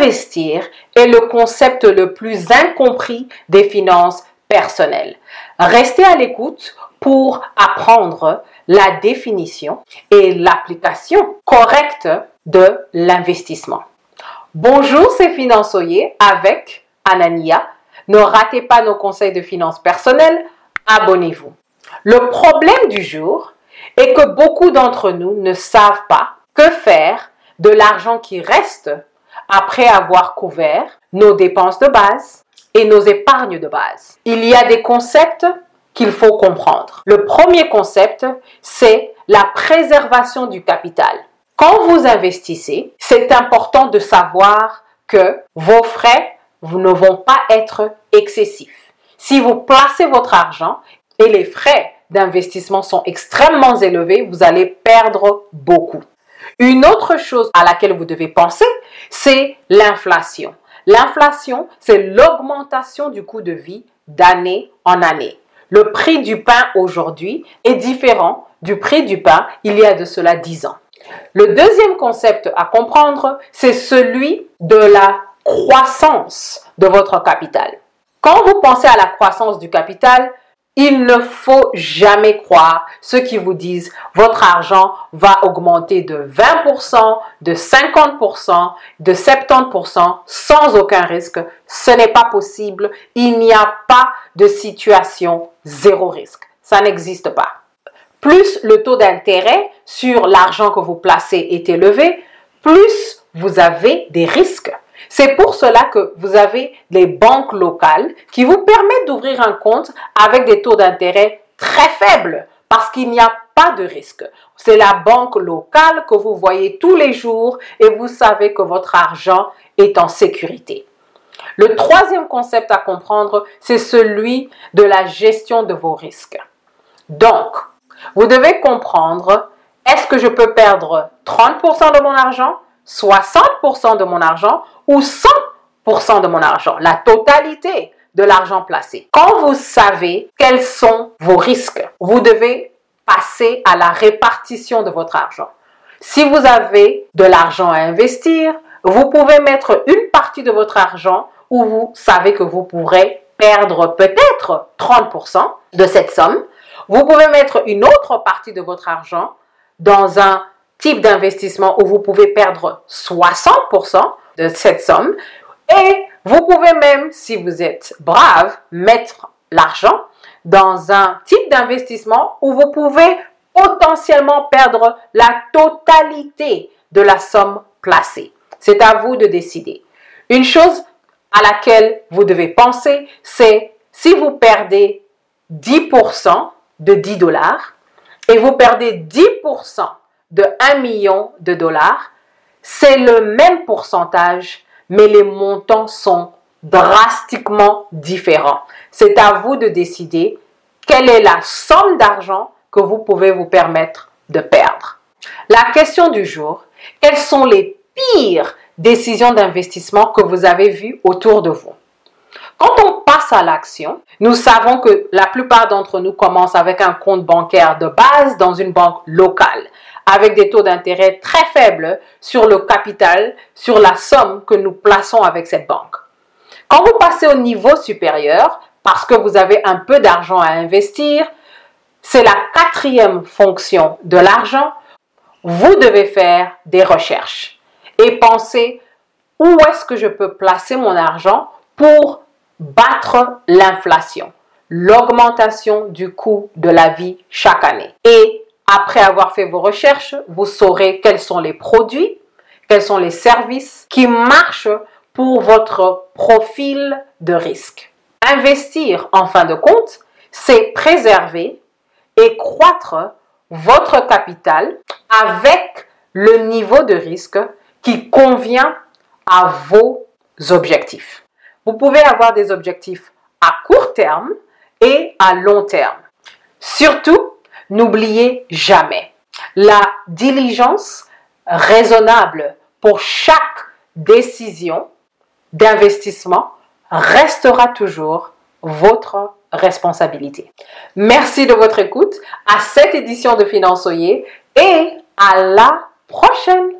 Investir est le concept le plus incompris des finances personnelles. Restez à l'écoute pour apprendre la définition et l'application correcte de l'investissement. Bonjour, c'est Finançoyer avec Anania. Ne ratez pas nos conseils de finances personnelles, abonnez-vous. Le problème du jour est que beaucoup d'entre nous ne savent pas que faire de l'argent qui reste après avoir couvert nos dépenses de base et nos épargnes de base. Il y a des concepts qu'il faut comprendre. Le premier concept, c'est la préservation du capital. Quand vous investissez, c'est important de savoir que vos frais ne vont pas être excessifs. Si vous placez votre argent et les frais d'investissement sont extrêmement élevés, vous allez perdre beaucoup. Une autre chose à laquelle vous devez penser, c'est l'inflation. L'inflation, c'est l'augmentation du coût de vie d'année en année. Le prix du pain aujourd'hui est différent du prix du pain il y a de cela 10 ans. Le deuxième concept à comprendre, c'est celui de la croissance de votre capital. Quand vous pensez à la croissance du capital, il ne faut jamais croire ceux qui vous disent votre argent va augmenter de 20%, de 50%, de 70% sans aucun risque. Ce n'est pas possible. Il n'y a pas de situation zéro risque. Ça n'existe pas. Plus le taux d'intérêt sur l'argent que vous placez est élevé, plus vous avez des risques. C'est pour cela que vous avez les banques locales qui vous permettent d'ouvrir un compte avec des taux d'intérêt très faibles parce qu'il n'y a pas de risque. C'est la banque locale que vous voyez tous les jours et vous savez que votre argent est en sécurité. Le troisième concept à comprendre, c'est celui de la gestion de vos risques. Donc, vous devez comprendre, est-ce que je peux perdre 30% de mon argent, 60% de mon argent ou 100% de mon argent, la totalité de l'argent placé. Quand vous savez quels sont vos risques, vous devez passer à la répartition de votre argent. Si vous avez de l'argent à investir, vous pouvez mettre une partie de votre argent où vous savez que vous pourrez perdre peut-être 30% de cette somme. Vous pouvez mettre une autre partie de votre argent dans un type d'investissement où vous pouvez perdre 60% de cette somme. Et vous pouvez même, si vous êtes brave, mettre l'argent dans un type d'investissement où vous pouvez potentiellement perdre la totalité de la somme placée. C'est à vous de décider. Une chose à laquelle vous devez penser, c'est si vous perdez 10% de 10 dollars et vous perdez 10% de 1 million de dollars, c'est le même pourcentage, mais les montants sont drastiquement différents. C'est à vous de décider quelle est la somme d'argent que vous pouvez vous permettre de perdre. La question du jour, quelles sont les pires décisions d'investissement que vous avez vues autour de vous? Quand on passe à l'action, nous savons que la plupart d'entre nous commencent avec un compte bancaire de base dans une banque locale avec des taux d'intérêt très faibles sur le capital, sur la somme que nous plaçons avec cette banque. Quand vous passez au niveau supérieur, parce que vous avez un peu d'argent à investir, c'est la quatrième fonction de l'argent, vous devez faire des recherches et penser où est-ce que je peux placer mon argent pour battre l'inflation, l'augmentation du coût de la vie chaque année. Après avoir fait vos recherches, vous saurez quels sont les produits, quels sont les services qui marchent pour votre profil de risque. Investir, en fin de compte, c'est préserver et croître votre capital avec le niveau de risque qui convient à vos objectifs. Vous pouvez avoir des objectifs à court terme et à long terme. Surtout, N'oubliez jamais, la diligence raisonnable pour chaque décision d'investissement restera toujours votre responsabilité. Merci de votre écoute à cette édition de Finançoyer et à la prochaine.